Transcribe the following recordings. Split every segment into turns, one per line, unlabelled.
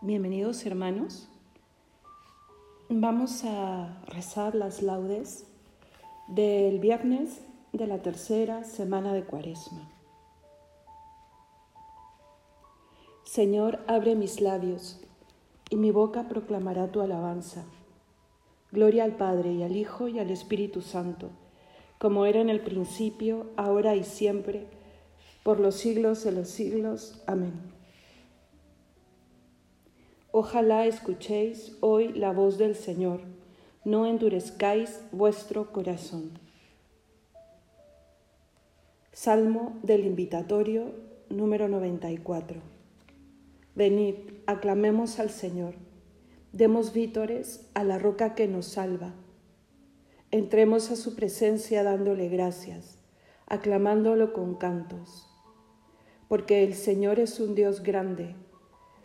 Bienvenidos hermanos. Vamos a rezar las laudes del viernes de la tercera semana de Cuaresma. Señor, abre mis labios y mi boca proclamará tu alabanza. Gloria al Padre y al Hijo y al Espíritu Santo, como era en el principio, ahora y siempre, por los siglos de los siglos. Amén. Ojalá escuchéis hoy la voz del Señor, no endurezcáis vuestro corazón. Salmo del invitatorio número 94. Venid, aclamemos al Señor, demos vítores a la roca que nos salva. Entremos a su presencia dándole gracias, aclamándolo con cantos. Porque el Señor es un Dios grande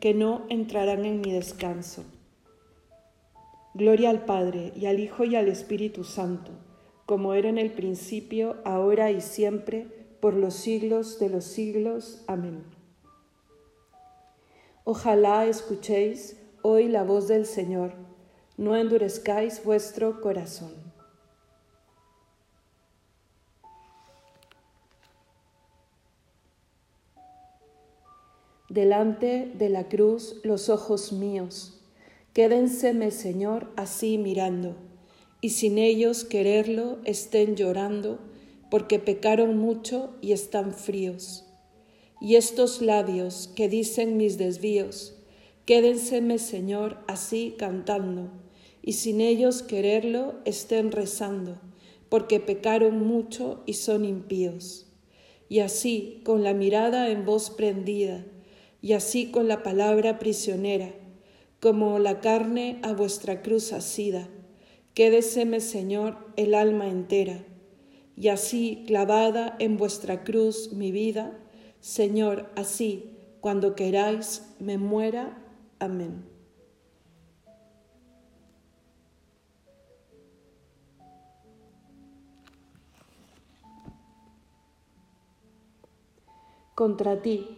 que no entrarán en mi descanso. Gloria al Padre y al Hijo y al Espíritu Santo, como era en el principio, ahora y siempre, por los siglos de los siglos. Amén. Ojalá escuchéis hoy la voz del Señor, no endurezcáis vuestro corazón. Delante de la cruz los ojos míos. Quédenseme, Señor, así mirando, y sin ellos quererlo estén llorando, porque pecaron mucho y están fríos. Y estos labios que dicen mis desvíos, quédenseme, Señor, así cantando, y sin ellos quererlo estén rezando, porque pecaron mucho y son impíos. Y así, con la mirada en voz prendida, y así con la palabra prisionera, como la carne a vuestra cruz asida. Quédeseme, Señor, el alma entera, y así clavada en vuestra cruz mi vida, Señor, así, cuando queráis, me muera. Amén. Contra ti,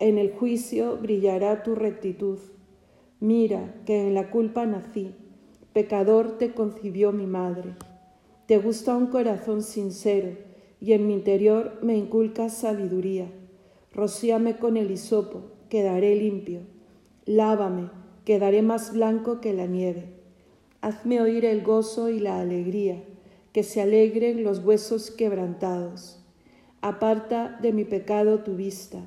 en el juicio brillará tu rectitud. Mira que en la culpa nací, pecador te concibió mi madre. Te gusta un corazón sincero y en mi interior me inculcas sabiduría. Rocíame con el hisopo, quedaré limpio. Lávame, quedaré más blanco que la nieve. Hazme oír el gozo y la alegría, que se alegren los huesos quebrantados. Aparta de mi pecado tu vista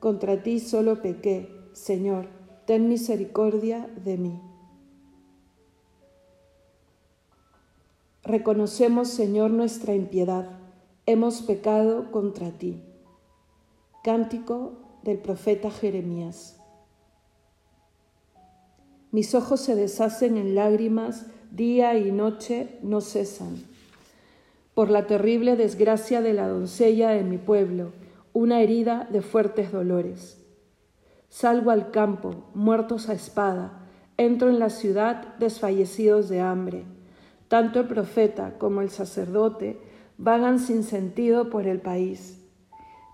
contra ti solo pequé, Señor ten misericordia de mí. Reconocemos, Señor, nuestra impiedad. Hemos pecado contra ti. Cántico del profeta Jeremías. Mis ojos se deshacen en lágrimas, día y noche no cesan. Por la terrible desgracia de la doncella de mi pueblo, una herida de fuertes dolores. Salgo al campo, muertos a espada, entro en la ciudad desfallecidos de hambre. Tanto el profeta como el sacerdote vagan sin sentido por el país.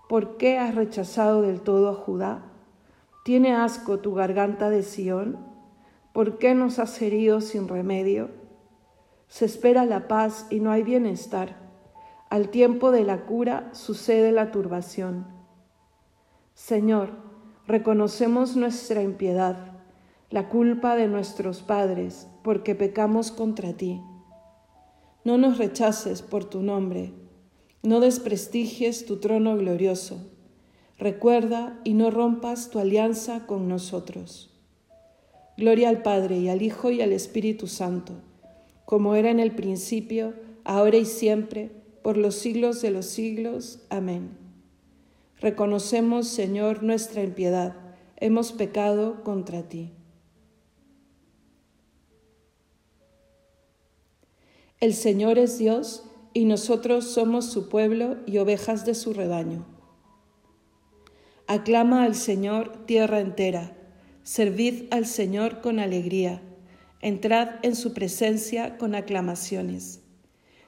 ¿Por qué has rechazado del todo a Judá? ¿Tiene asco tu garganta de Sión? ¿Por qué nos has herido sin remedio? Se espera la paz y no hay bienestar. Al tiempo de la cura sucede la turbación. Señor, reconocemos nuestra impiedad, la culpa de nuestros padres, porque pecamos contra ti. No nos rechaces por tu nombre, no desprestigies tu trono glorioso. Recuerda y no rompas tu alianza con nosotros. Gloria al Padre y al Hijo y al Espíritu Santo, como era en el principio, ahora y siempre, por los siglos de los siglos. Amén. Reconocemos, Señor, nuestra impiedad. Hemos pecado contra ti. El Señor es Dios y nosotros somos su pueblo y ovejas de su rebaño. Aclama al Señor tierra entera, servid al Señor con alegría, entrad en su presencia con aclamaciones.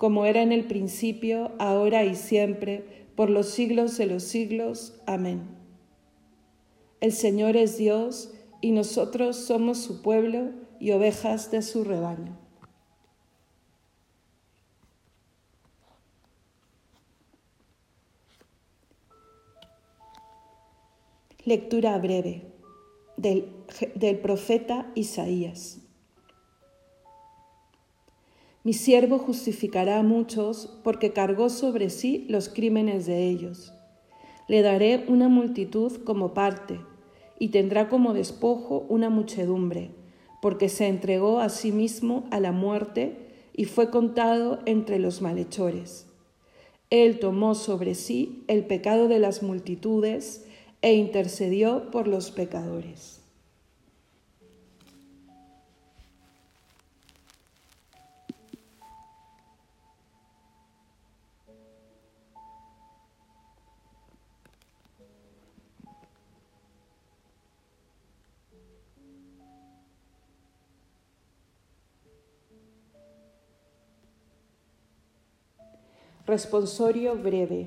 como era en el principio, ahora y siempre, por los siglos de los siglos. Amén. El Señor es Dios y nosotros somos su pueblo y ovejas de su rebaño. Lectura breve del, del profeta Isaías. Mi siervo justificará a muchos porque cargó sobre sí los crímenes de ellos. Le daré una multitud como parte y tendrá como despojo una muchedumbre, porque se entregó a sí mismo a la muerte y fue contado entre los malhechores. Él tomó sobre sí el pecado de las multitudes e intercedió por los pecadores. Responsorio breve.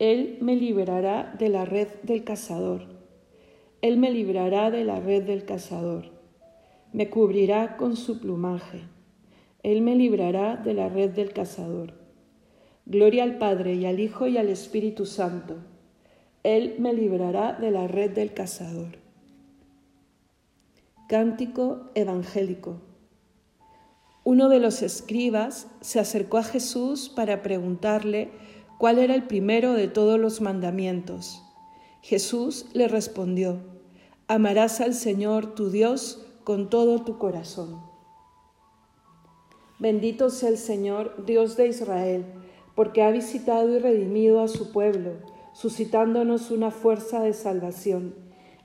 Él me liberará de la red del cazador. Él me librará de la red del cazador. Me cubrirá con su plumaje. Él me librará de la red del cazador. Gloria al Padre y al Hijo y al Espíritu Santo. Él me librará de la red del cazador. Cántico evangélico. Uno de los escribas se acercó a Jesús para preguntarle cuál era el primero de todos los mandamientos. Jesús le respondió, Amarás al Señor tu Dios con todo tu corazón. Bendito sea el Señor, Dios de Israel, porque ha visitado y redimido a su pueblo, suscitándonos una fuerza de salvación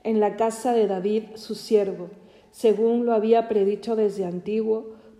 en la casa de David, su siervo según lo había predicho desde antiguo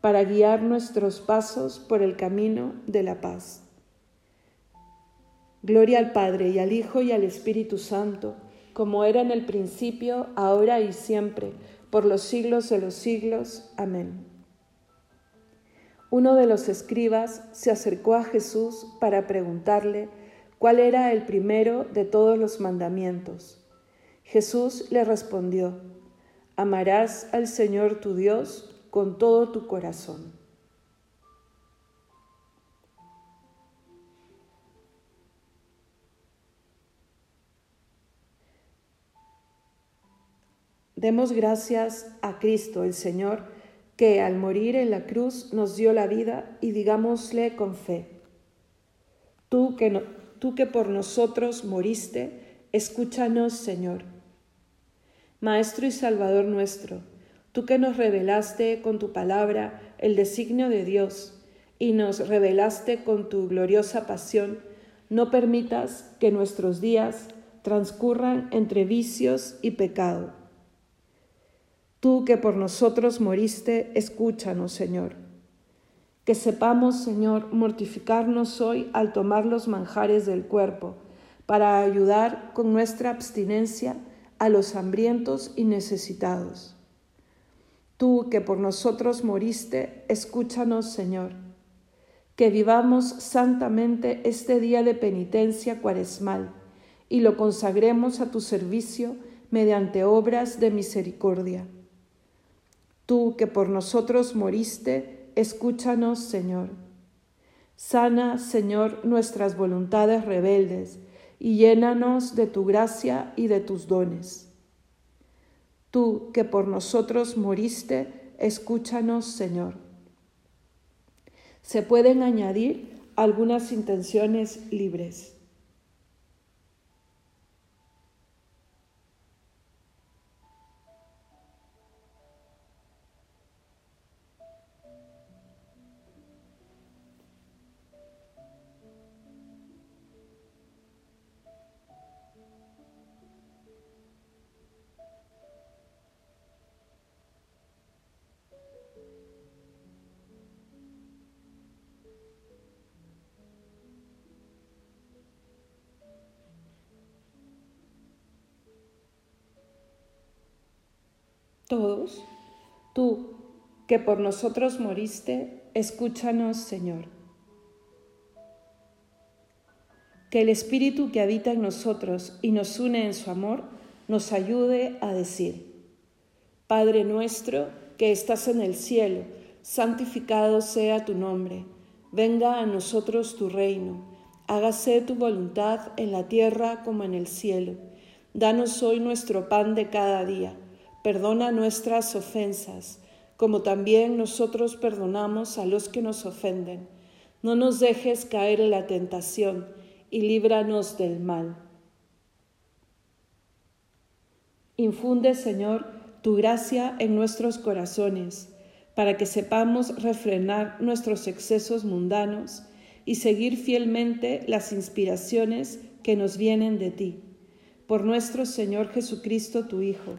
para guiar nuestros pasos por el camino de la paz. Gloria al Padre y al Hijo y al Espíritu Santo, como era en el principio, ahora y siempre, por los siglos de los siglos. Amén. Uno de los escribas se acercó a Jesús para preguntarle cuál era el primero de todos los mandamientos. Jesús le respondió, amarás al Señor tu Dios con todo tu corazón. Demos gracias a Cristo el Señor, que al morir en la cruz nos dio la vida y digámosle con fe, tú que, tú que por nosotros moriste, escúchanos Señor Maestro y Salvador nuestro, tú que nos revelaste con tu palabra el designio de Dios y nos revelaste con tu gloriosa pasión, no permitas que nuestros días transcurran entre vicios y pecado. Tú que por nosotros moriste, escúchanos, Señor. Que sepamos, Señor, mortificarnos hoy al tomar los manjares del cuerpo, para ayudar con nuestra abstinencia a los hambrientos y necesitados. Tú que por nosotros moriste, escúchanos, Señor. Que vivamos santamente este día de penitencia cuaresmal y lo consagremos a tu servicio mediante obras de misericordia. Tú que por nosotros moriste, escúchanos, Señor. Sana, Señor, nuestras voluntades rebeldes y llénanos de tu gracia y de tus dones. Tú que por nosotros moriste, escúchanos, Señor. Se pueden añadir algunas intenciones libres. Todos, tú que por nosotros moriste, escúchanos, Señor. Que el Espíritu que habita en nosotros y nos une en su amor nos ayude a decir, Padre nuestro que estás en el cielo, santificado sea tu nombre, venga a nosotros tu reino, hágase tu voluntad en la tierra como en el cielo. Danos hoy nuestro pan de cada día Perdona nuestras ofensas, como también nosotros perdonamos a los que nos ofenden. No nos dejes caer en la tentación y líbranos del mal. Infunde, Señor, tu gracia en nuestros corazones, para que sepamos refrenar nuestros excesos mundanos y seguir fielmente las inspiraciones que nos vienen de ti. Por nuestro Señor Jesucristo, tu Hijo,